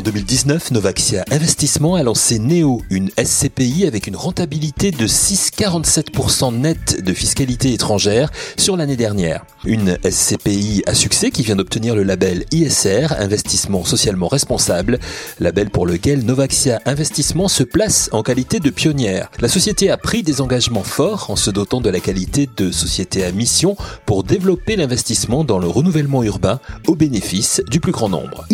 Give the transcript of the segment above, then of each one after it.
En 2019, Novaxia Investissement a lancé Neo, une SCPI avec une rentabilité de 6,47% net de fiscalité étrangère sur l'année dernière. Une SCPI à succès qui vient d'obtenir le label ISR, Investissement socialement responsable, label pour lequel Novaxia Investissement se place en qualité de pionnière. La société a pris des engagements forts en se dotant de la qualité de société à mission pour développer l'investissement dans le renouvellement urbain au bénéfice du plus grand nombre.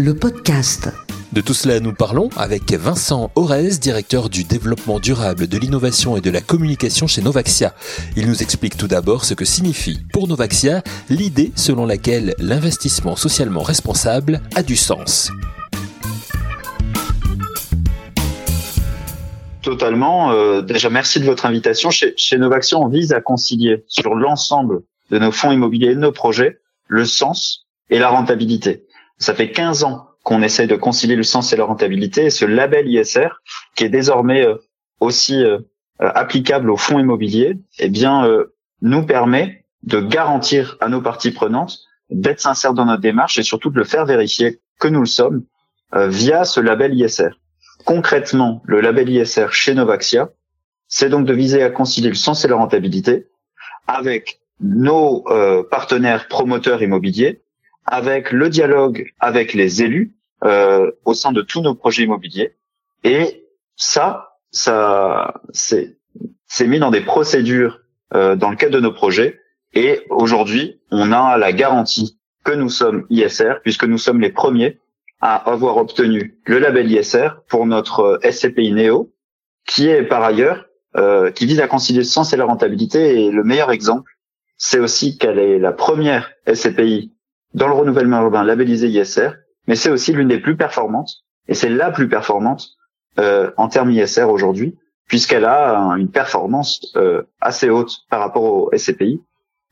Le podcast. De tout cela, nous parlons avec Vincent Orez, directeur du développement durable, de l'innovation et de la communication chez Novaxia. Il nous explique tout d'abord ce que signifie pour Novaxia l'idée selon laquelle l'investissement socialement responsable a du sens. Totalement. Euh, déjà, merci de votre invitation. Chez, chez Novaxia, on vise à concilier sur l'ensemble de nos fonds immobiliers et de nos projets le sens et la rentabilité. Ça fait 15 ans qu'on essaie de concilier le sens et la rentabilité. Et ce label ISR, qui est désormais euh, aussi euh, euh, applicable aux fonds immobiliers, eh bien, nous permet de garantir à nos parties prenantes d'être sincères dans notre démarche et surtout de le faire vérifier que nous le sommes via ce label ISR. Concrètement, le label ISR chez Novaxia, c'est donc de viser à concilier le sens et la rentabilité avec nos partenaires promoteurs immobiliers avec le dialogue avec les élus euh, au sein de tous nos projets immobiliers. Et ça, ça, c'est mis dans des procédures euh, dans le cadre de nos projets. Et aujourd'hui, on a la garantie que nous sommes ISR, puisque nous sommes les premiers à avoir obtenu le label ISR pour notre SCPI Neo, qui est par ailleurs euh, qui vise à concilier le sens et la rentabilité. Et le meilleur exemple, c'est aussi qu'elle est la première SCPI dans le renouvellement urbain labellisé ISR, mais c'est aussi l'une des plus performantes, et c'est la plus performante euh, en termes ISR aujourd'hui, puisqu'elle a une performance euh, assez haute par rapport au SCPI,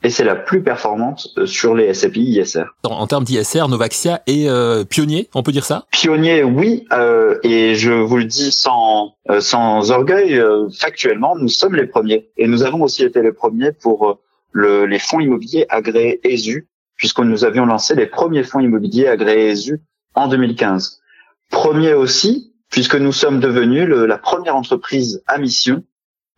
et c'est la plus performante euh, sur les SCPI ISR. En, termes d'ISR, Novaxia est euh, pionnier, on peut dire ça? Pionnier, oui, euh, et je vous le dis sans sans orgueil, factuellement, nous sommes les premiers, et nous avons aussi été les premiers pour le, les fonds immobiliers agréés ESU, puisque nous avions lancé les premiers fonds immobiliers agréés ESU en 2015. Premier aussi, puisque nous sommes devenus la première entreprise à mission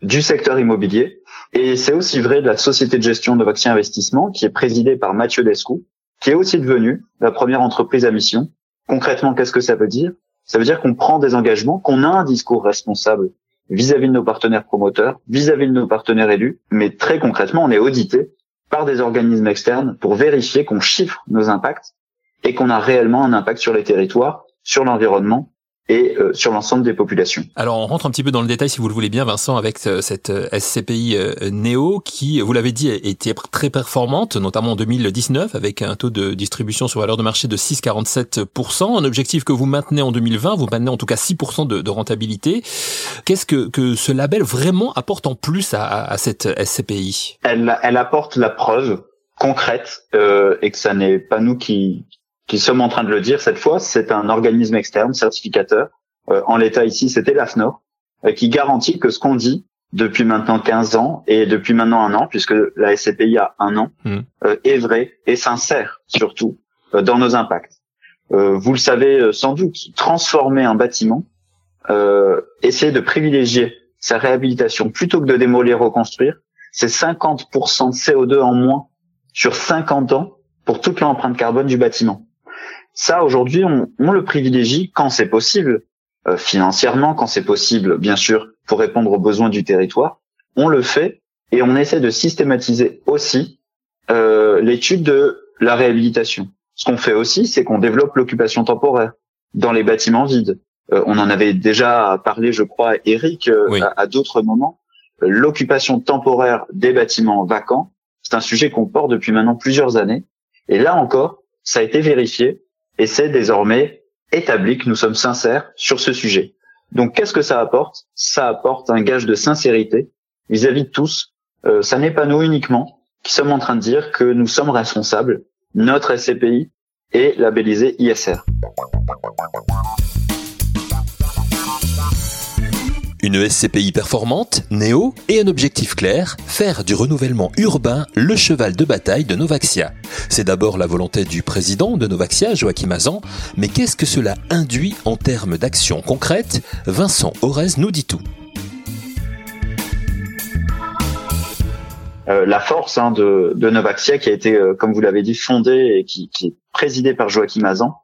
du secteur immobilier. Et c'est aussi vrai de la société de gestion de Vaccin Investissement, qui est présidée par Mathieu Descou, qui est aussi devenue la première entreprise à mission. Concrètement, qu'est-ce que ça veut dire? Ça veut dire qu'on prend des engagements, qu'on a un discours responsable vis-à-vis de nos partenaires promoteurs, vis-à-vis de nos partenaires élus, mais très concrètement, on est audité par des organismes externes pour vérifier qu'on chiffre nos impacts et qu'on a réellement un impact sur les territoires, sur l'environnement et euh, sur l'ensemble des populations. Alors on rentre un petit peu dans le détail si vous le voulez bien Vincent avec euh, cette euh, SCPI Neo qui, vous l'avez dit, était très performante, notamment en 2019 avec un taux de distribution sur valeur de marché de 6,47%, un objectif que vous maintenez en 2020, vous maintenez en tout cas 6% de, de, rentabilité. Qu'est-ce que, que ce label vraiment apporte en plus à, à cette SCPI elle, elle apporte la preuve concrète euh, et que ça n'est pas nous qui, qui sommes en train de le dire cette fois, c'est un organisme externe, certificateur. Euh, en l'état ici, c'était l'AFNOR, euh, qui garantit que ce qu'on dit depuis maintenant 15 ans et depuis maintenant un an, puisque la SCPI a un an, hmm. euh, est vrai et sincère surtout dans nos impacts. vous le savez sans doute, transformer un bâtiment, essayer de privilégier sa réhabilitation plutôt que de démolir, reconstruire, c'est 50% de CO2 en moins sur 50 ans pour toute l'empreinte carbone du bâtiment. Ça, aujourd'hui, on, le privilégie quand c'est possible, euh, financièrement, quand c'est possible, bien sûr, pour répondre aux besoins du territoire. On le fait et on essaie de systématiser aussi euh, l'étude de la réhabilitation. Ce qu'on fait aussi, c'est qu'on développe l'occupation temporaire dans les bâtiments vides. Euh, on en avait déjà parlé, je crois, Eric, à, d'autres moments. L'occupation temporaire des bâtiments vacants, c'est un sujet qu'on porte depuis maintenant plusieurs années. Et là encore, ça a été vérifié et c'est désormais établi que nous sommes sincères sur ce sujet. Donc qu'est-ce que ça apporte? Ça apporte un gage de sincérité vis-à-vis de tous. Euh, ça n'est pas nous uniquement qui sommes en train de dire que nous sommes responsables. Notre SCPI est labellisé ISR. Une SCPI performante, Néo, et un objectif clair, faire du renouvellement urbain le cheval de bataille de Novaxia. C'est d'abord la volonté du président de Novaxia, Joachim Azan, mais qu'est-ce que cela induit en termes d'actions concrètes Vincent Orez nous dit tout. Euh, la force hein, de, de, Novaxia, qui a été, euh, comme vous l'avez dit, fondée et qui, qui est présidée par Joachim Azan,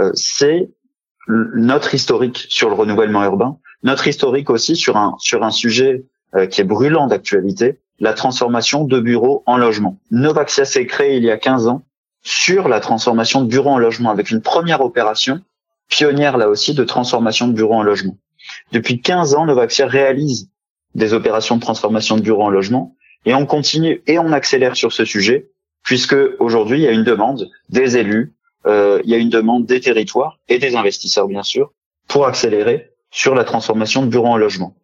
euh, c'est notre historique sur le renouvellement urbain, notre historique aussi sur un sur un sujet qui est brûlant d'actualité, la transformation de bureaux en logement. Novaxia s'est créé il y a 15 ans sur la transformation de bureaux en logement avec une première opération pionnière là aussi de transformation de bureaux en logement. Depuis 15 ans, Novaxia réalise des opérations de transformation de bureaux en logement et on continue et on accélère sur ce sujet, puisque aujourd'hui, il y a une demande des élus, euh, il y a une demande des territoires et des investisseurs, bien sûr, pour accélérer sur la transformation de bureaux en logement.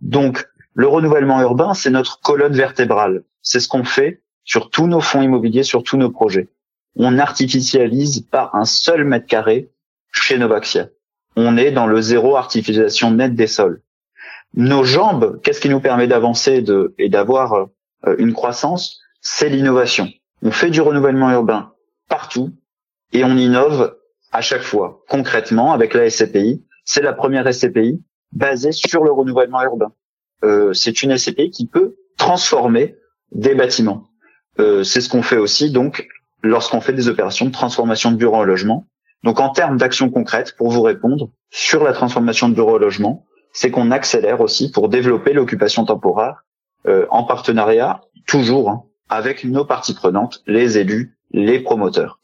Donc, le renouvellement urbain, c'est notre colonne vertébrale. C'est ce qu'on fait sur tous nos fonds immobiliers, sur tous nos projets. On n'artificialise pas un seul mètre carré chez Novaxia. On est dans le zéro artificialisation nette des sols. Nos jambes, qu'est-ce qui nous permet d'avancer et d'avoir euh, une croissance, c'est l'innovation. On fait du renouvellement urbain partout et on innove à chaque fois. Concrètement, avec la SCPI, c'est la première SCPI basée sur le renouvellement urbain. Euh, c'est une SCPI qui peut transformer des bâtiments. Euh, c'est ce qu'on fait aussi donc lorsqu'on fait des opérations de transformation de bureaux en logement. Donc en termes d'actions concrètes, pour vous répondre sur la transformation de bureaux en logement, c'est qu'on accélère aussi pour développer l'occupation temporaire euh, en partenariat toujours hein, avec nos parties prenantes, les élus, les promoteurs.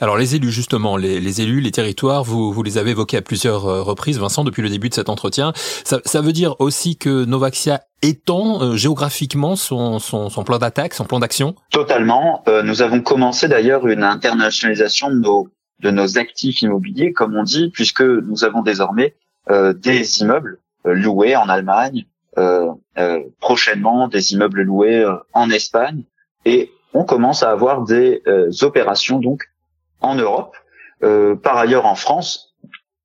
Alors les élus justement, les, élus, les territoires, vous, vous les avez évoqués à plusieurs euh, reprises, Vincent, depuis le début de cet entretien. Ça, ça veut dire aussi que Novaxia étend euh, géographiquement son, son, son plan d'attaque, son plan d'action? Totalement. nous avons commencé d'ailleurs une internationalisation de nos, de nos actifs immobiliers, comme on dit, puisque nous avons désormais des immeubles loués en Allemagne, euh, euh, prochainement des immeubles loués euh, en Espagne et on commence à avoir des opérations donc en Europe. par ailleurs, en France,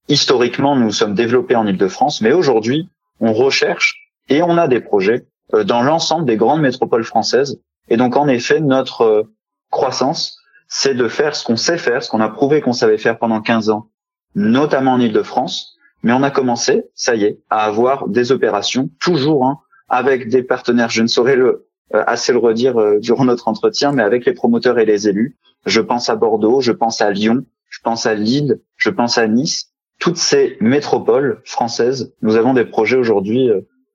historiquement, nous sommes développés en Île-de-France, mais aujourd'hui, on recherche et on a des projets dans l'ensemble des grandes métropoles françaises. Et donc, en effet, notre croissance, c'est de faire ce qu'on sait faire, ce qu'on a prouvé qu'on savait faire pendant 15 ans, notamment en Île-de-France, mais on a commencé, ça y est, à avoir des opérations, toujours hein, avec des partenaires. Je ne saurais le euh, assez le redire euh, durant notre entretien, mais avec les promoteurs et les élus. Je pense à Bordeaux, je pense à Lyon, je pense à Lille, je pense à Nice. Toutes ces métropoles françaises, nous avons des projets aujourd'hui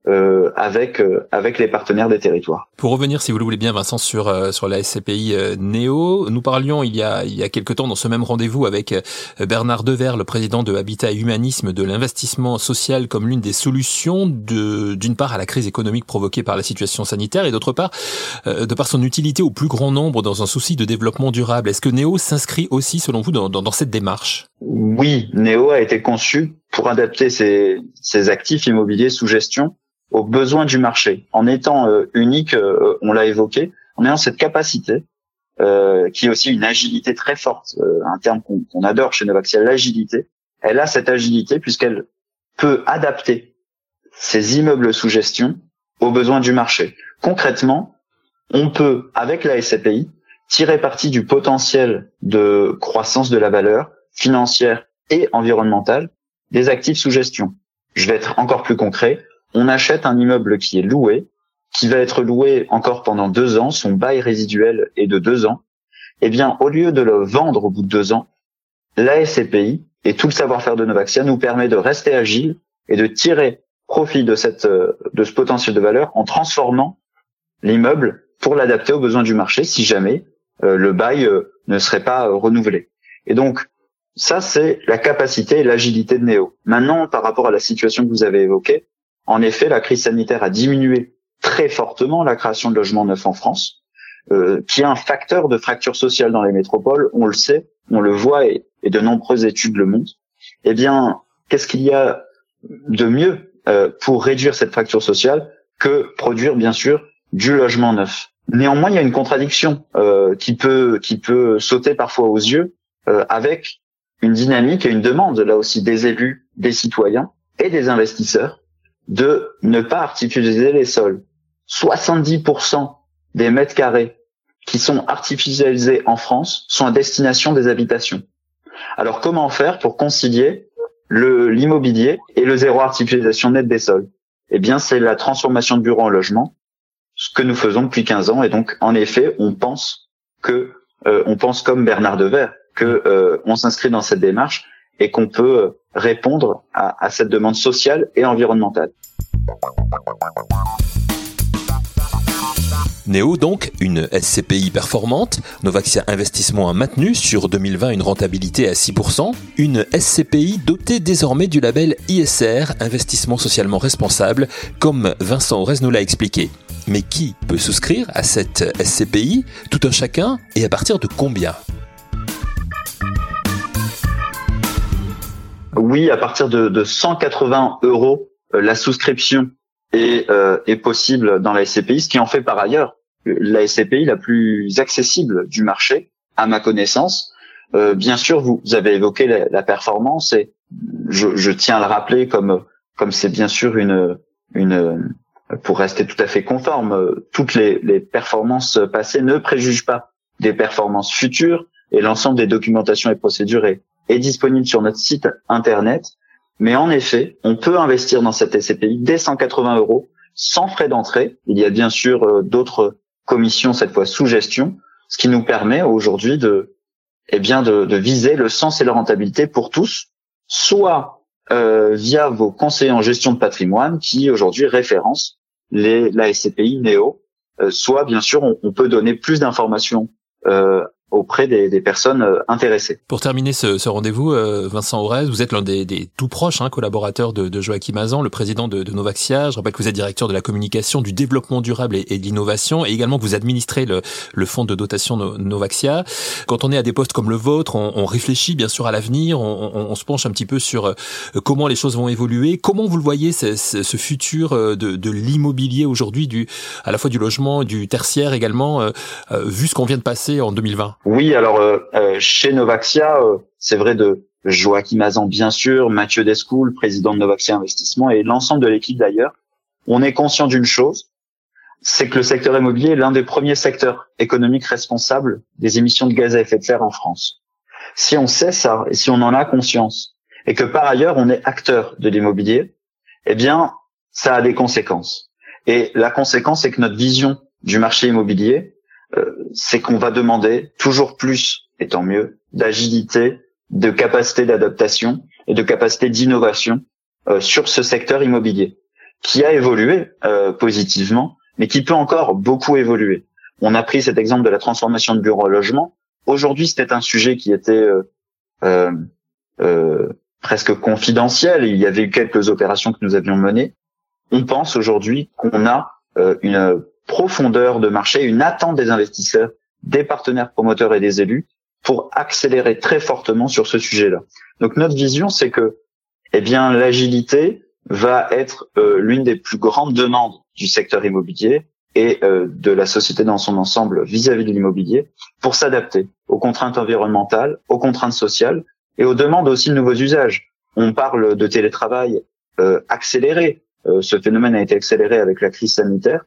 euh, euh, avec euh, avec les partenaires des territoires. Pour revenir, si vous le voulez bien, Vincent, sur euh, sur la SCPI Néo, nous parlions il y a il y a quelque temps dans ce même rendez-vous avec Bernard Dever, le président de Habitat et Humanisme, de l'investissement social comme l'une des solutions de d'une part à la crise économique provoquée par la situation sanitaire et d'autre part de par son utilité au plus grand nombre dans un souci de développement durable. Est-ce que Néo s'inscrit aussi, selon vous, dans, dans, dans cette démarche? Oui, Néo a été conçu pour adapter ses, ses actifs immobiliers sous gestion aux besoins du marché. En étant euh, unique, euh, on l'a évoqué, en ayant cette capacité, euh, qui est aussi une agilité très forte, un terme qu'on adore chez Novaxia, l'agilité. Elle a cette agilité puisqu'elle peut adapter ses immeubles sous gestion aux besoins du marché. Concrètement, on peut, avec la SCPI, tirer parti du potentiel de croissance de la valeur financière et environnementale des actifs sous gestion. Je vais être encore plus concret on achète un immeuble qui est loué, qui va être loué encore pendant deux ans, son bail résiduel est de deux ans, eh bien, au lieu de le vendre au bout de deux ans, la SCPI et tout le savoir-faire de Novaxia nous permet de rester agile et de tirer profit de cette, de ce potentiel de valeur en transformant l'immeuble pour l'adapter aux besoins du marché si jamais euh, le bail euh, ne serait pas euh, renouvelé. Et donc, ça, c'est la capacité et l'agilité de Néo. Maintenant, par rapport à la situation que vous avez évoquée, en effet, la crise sanitaire a diminué très fortement la création de logements neufs en France, euh, qui est un facteur de fracture sociale dans les métropoles. On le sait, on le voit et, de nombreuses études le montrent. Eh bien, qu'est-ce qu'il y a de mieux euh, pour réduire cette fracture sociale que produire, bien sûr, du logement neuf? Néanmoins, il y a une contradiction euh, qui peut qui peut sauter parfois aux yeux avec une dynamique et une demande là aussi des élus, des citoyens et des investisseurs de ne pas artificialiser les sols. 70% des mètres carrés qui sont artificialisés en France sont à destination des habitations. Alors comment faire pour concilier l'immobilier et le zéro artificialisation nette des sols? Eh bien, c'est la transformation de bureaux en logement, ce que nous faisons depuis 15 ans. Et donc, en effet, on pense que euh, on pense comme Bernard Devers que euh, on s'inscrit dans cette démarche et qu'on peut répondre à, cette demande sociale et environnementale. Néo donc, une SCPI performante, Novaxia Investissement a maintenu sur 2020 une rentabilité à 6%, une SCPI dotée désormais du label ISR, Investissement socialement responsable, comme Vincent Aurès nous l'a expliqué. Mais qui peut souscrire à cette SCPI, tout un chacun, et à partir de combien? Oui, à partir de, de 180 euros, euh, la souscription est, euh, est possible dans la SCPI, ce qui en fait par ailleurs la SCPI la plus accessible du marché, à ma connaissance. Euh, bien sûr, vous, avez évoqué la, la, performance et je, je, tiens à le rappeler comme comme c'est bien sûr une une pour rester tout à fait conforme, toutes les, les performances passées ne préjugent pas des performances futures et l'ensemble des documentations et procédures est, est disponible sur notre site internet. Mais en effet, on peut investir dans cette SCPI dès 180 euros sans frais d'entrée. Il y a bien sûr euh, d'autres commissions, cette fois sous gestion, ce qui nous permet aujourd'hui de, eh bien, de, de, viser le sens et la rentabilité pour tous, soit euh, via vos conseillers en gestion de patrimoine qui aujourd'hui référencent les, la SCPI Néo, euh, soit bien sûr on, on peut donner plus d'informations euh, auprès des, des, personnes euh, intéressées. Pour terminer ce, ce rendez-vous, euh, Vincent Aurès, vous êtes l'un des, des, tout proches hein, collaborateurs de, de Joachim Azan, le président de, de, Novaxia. Je rappelle que vous êtes directeur de la communication, du développement durable et, et de l'innovation, et également que vous administrez le, le fonds de dotation Novaxia. Quand on est à des postes comme le vôtre, on, on réfléchit bien sûr à l'avenir, on, on, on, se penche un petit peu sur euh, comment les choses vont évoluer. Comment vous le voyez, ce, ce futur de, de l'immobilier aujourd'hui, à la fois du logement, du tertiaire également, euh, vu ce qu'on vient de passer en 2020 oui, alors euh, euh, chez Novaxia, euh, c'est vrai de Joachim Azan bien sûr, Mathieu Descoul, président de Novaxia Investissement et l'ensemble de l'équipe d'ailleurs, on est conscient d'une chose, c'est que le secteur immobilier est l'un des premiers secteurs économiques responsables des émissions de gaz à effet de serre en France. Si on sait ça et si on en a conscience et que par ailleurs on est acteur de l'immobilier, eh bien ça a des conséquences. Et la conséquence c'est que notre vision du marché immobilier, c'est qu'on va demander toujours plus, et tant mieux, d'agilité, de capacité d'adaptation et de capacité d'innovation euh, sur ce secteur immobilier, qui a évolué euh, positivement, mais qui peut encore beaucoup évoluer. On a pris cet exemple de la transformation de bureau à logement. Aujourd'hui, c'était un sujet qui était presque confidentiel. Il y avait eu quelques opérations que nous avions menées. On pense aujourd'hui qu'on a une profondeur de marché, une attente des investisseurs, des partenaires promoteurs et des élus pour accélérer très fortement sur ce sujet-là. Donc notre vision, c'est que, eh bien, l'agilité va être euh, l'une des plus grandes demandes du secteur immobilier et euh, de la société dans son ensemble vis-à-vis de l'immobilier pour s'adapter aux contraintes environnementales, aux contraintes sociales et aux demandes aussi de nouveaux usages. On parle de télétravail euh, accéléré. ce phénomène a été accéléré avec la crise sanitaire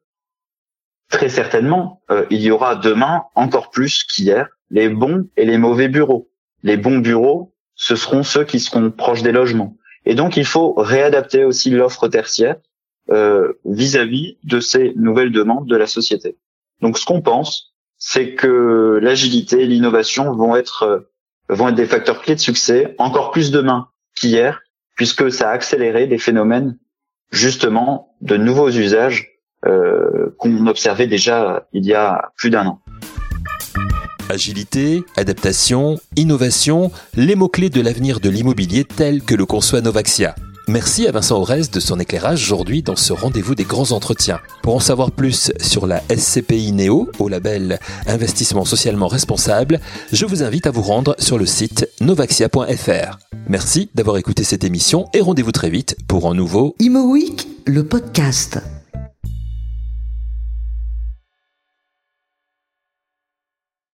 très certainement, euh, il y aura demain encore plus qu'hier les bons et les mauvais bureaux. Les bons bureaux, ce seront ceux qui seront proches des logements. Et donc, il faut réadapter aussi l'offre tertiaire euh, vis-à-vis de ces nouvelles demandes de la société. Donc, ce qu'on pense, c'est que l'agilité et l'innovation vont être euh, vont être des facteurs clés de succès encore plus demain qu'hier, puisque ça a accéléré des phénomènes justement de nouveaux usages qu'on observait déjà il y a plus d'un an. Agilité, adaptation, innovation, les mots-clés de l'avenir de l'immobilier tel que le conçoit Novaxia. Merci à Vincent Aurès de son éclairage aujourd'hui dans ce rendez-vous des grands entretiens. Pour en savoir plus sur la SCPI Néo au label Investissement socialement responsable, je vous invite à vous rendre sur le site novaxia.fr. Merci d'avoir écouté cette émission et rendez-vous très vite pour un nouveau Imo Week, le podcast.